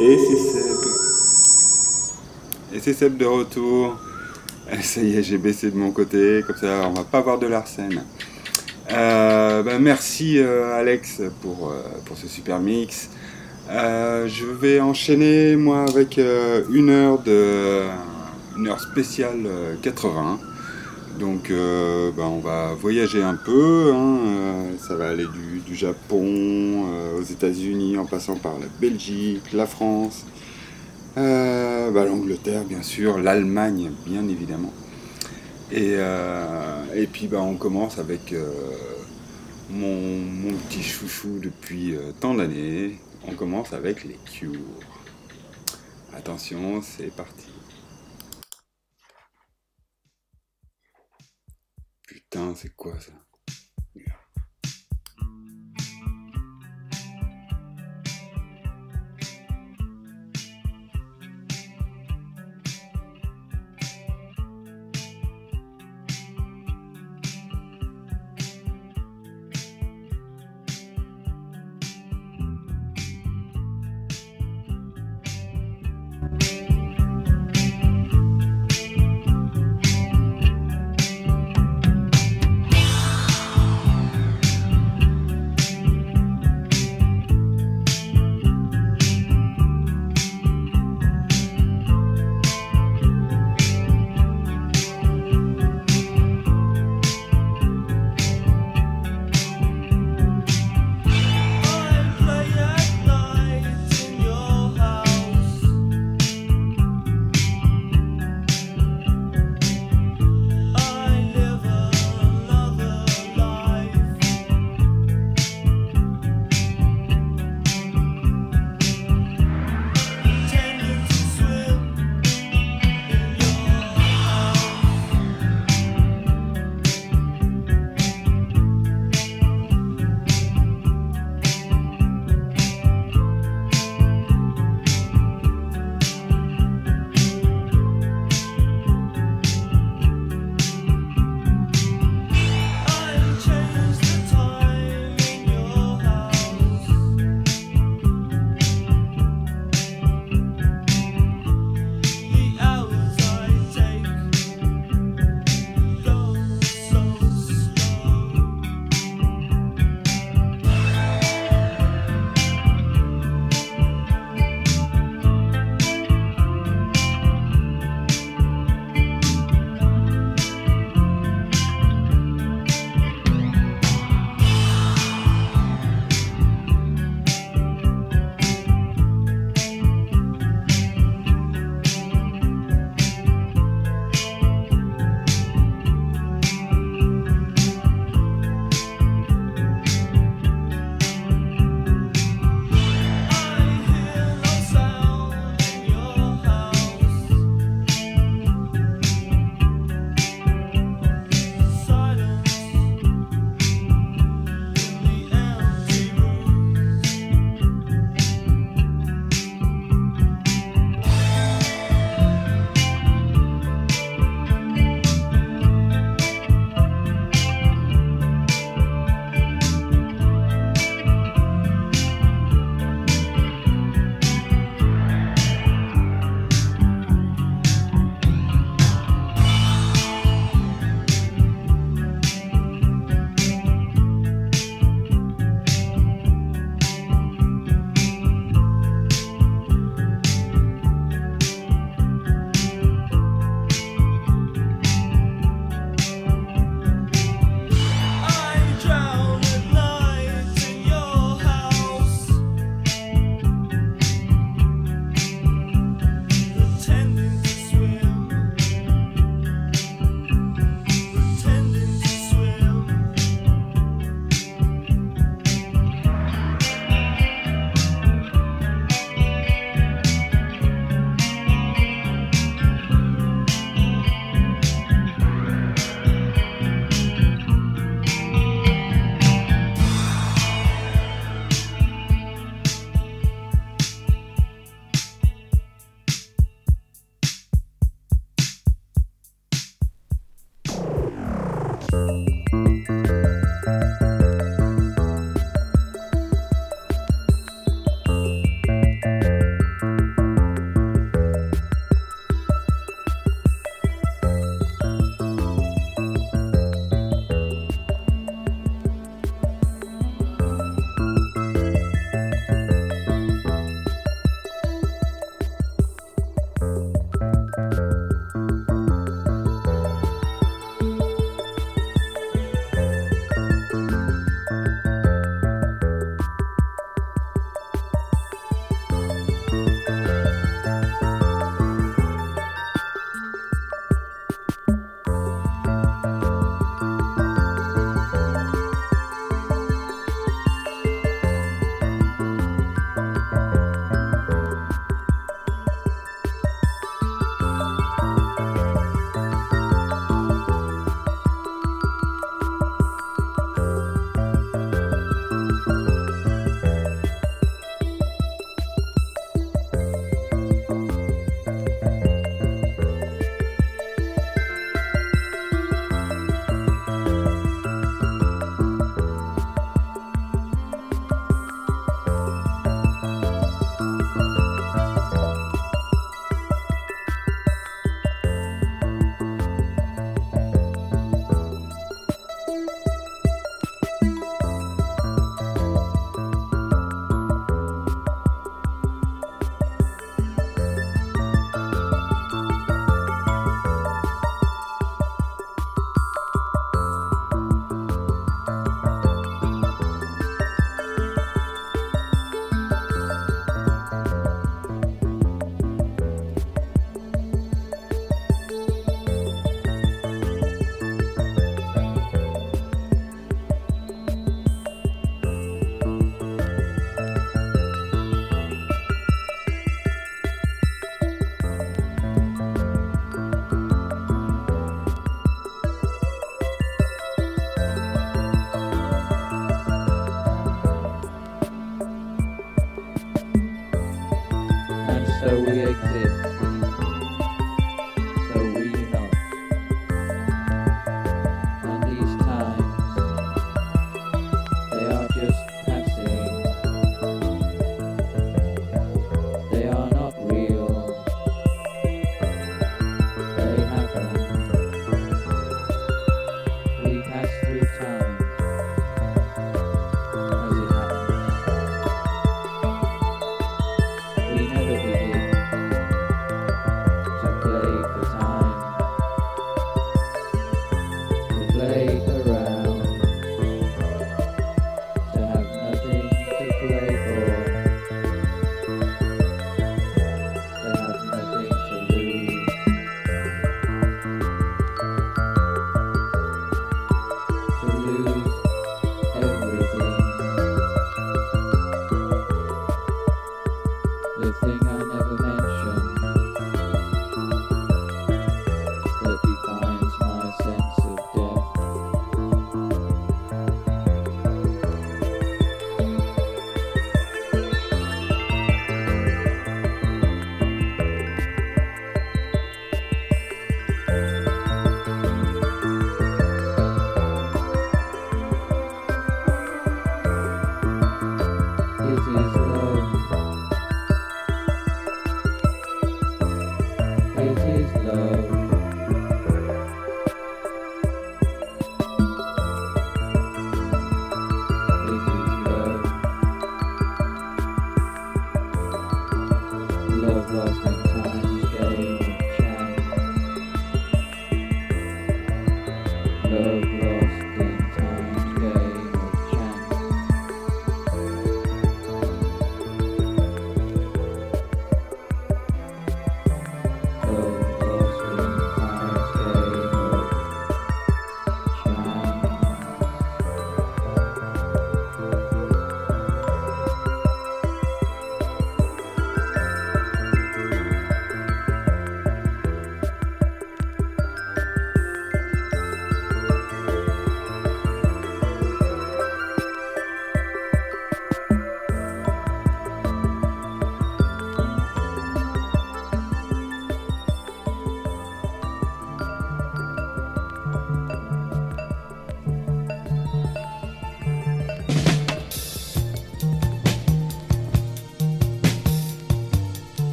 Et c'est Seb. Et c'est Seb de retour. Ça y est, j'ai baissé de mon côté, comme ça on va pas voir de l'arsène. Euh, ben, merci euh, Alex pour, euh, pour ce super mix. je vais enchaîner moi avec une heure de une heure spéciale 80. Donc ben, on va voyager un peu. Hein, ça va aller du, Japon aux États-Unis en passant par la Belgique, la France, ben, l'Angleterre bien sûr, l'Allemagne bien évidemment. Et, euh, et puis bah, on commence avec euh, mon, mon, petit chouchou depuis euh, tant d'années. On commence avec les Cures. Attention, c'est parti. Putain, c'est quoi ça?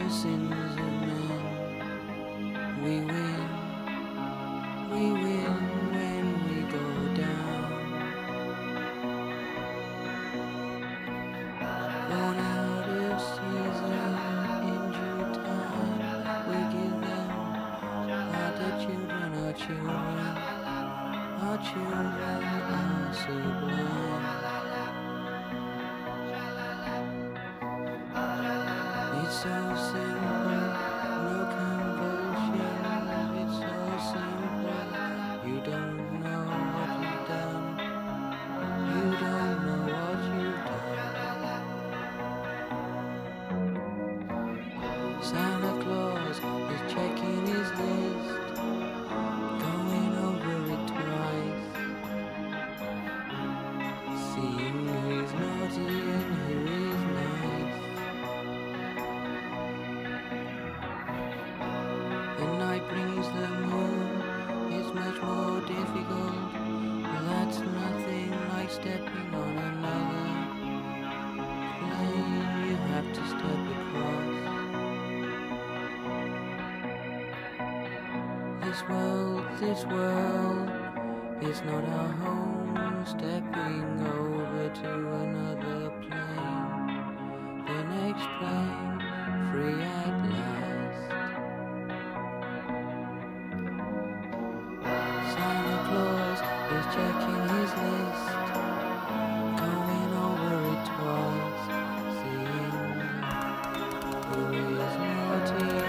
the sins of men we will. praise, beauty.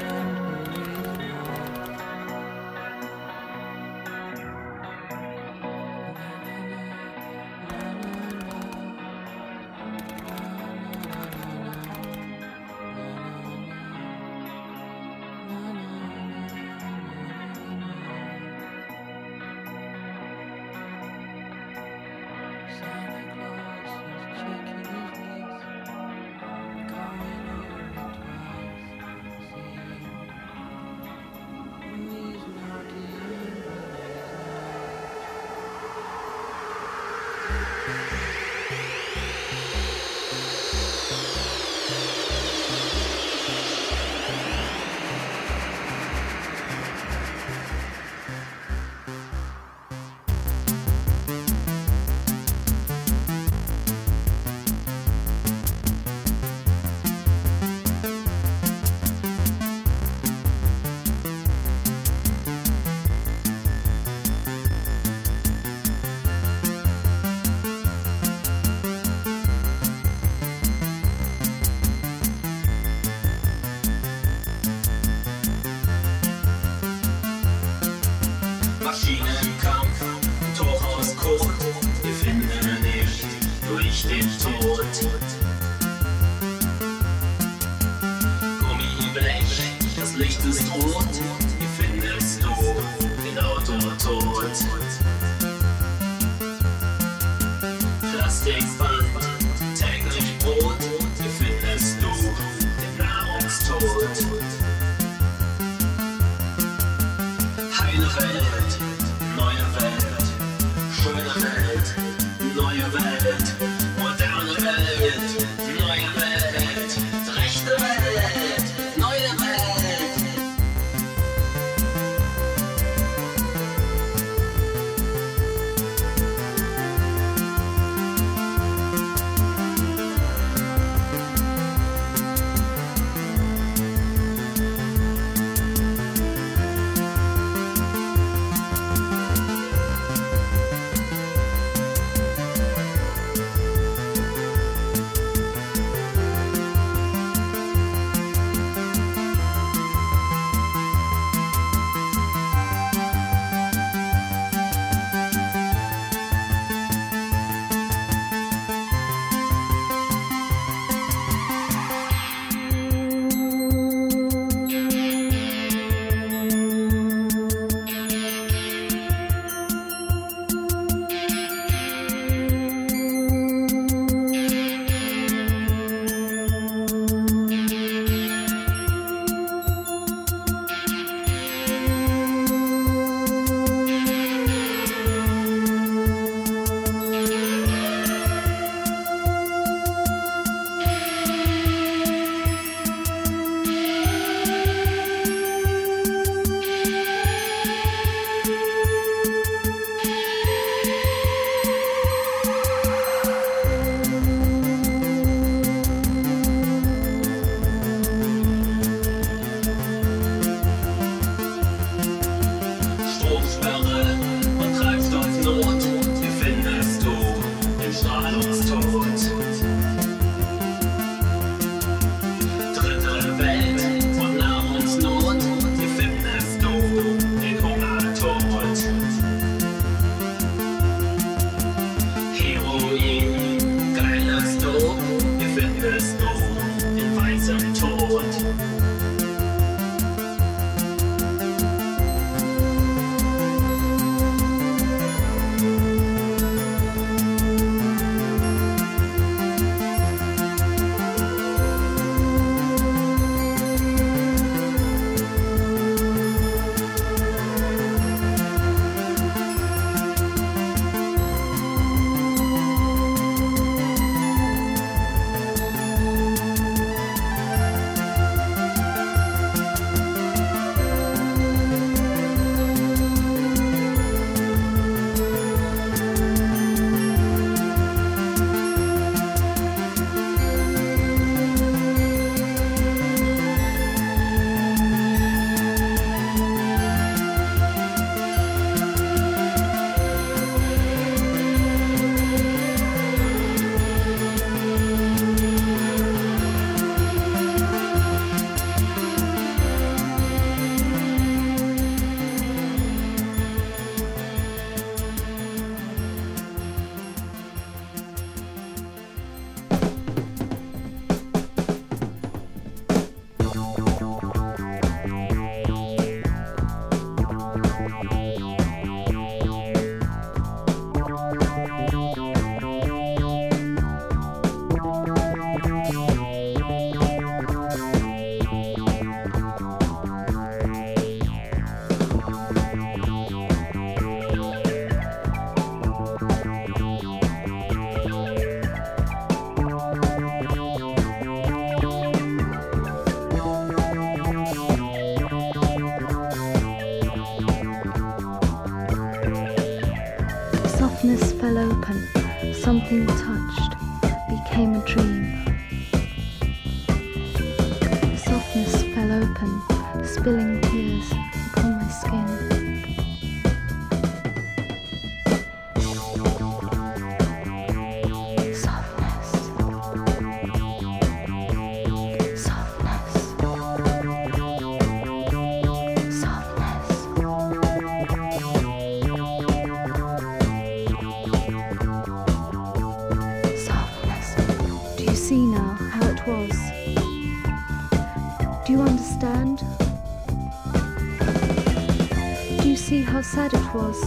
said it was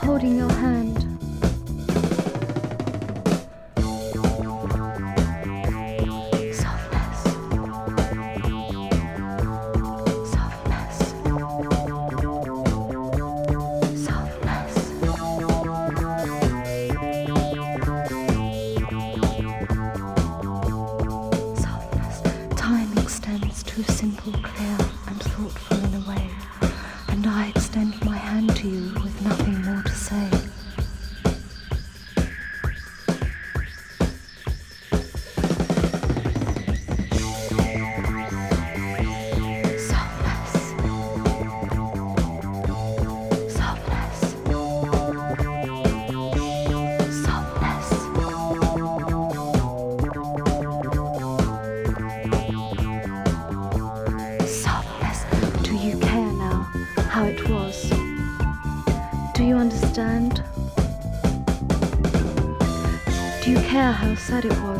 holding your hand. simple, clear, and thoughtful. necessário.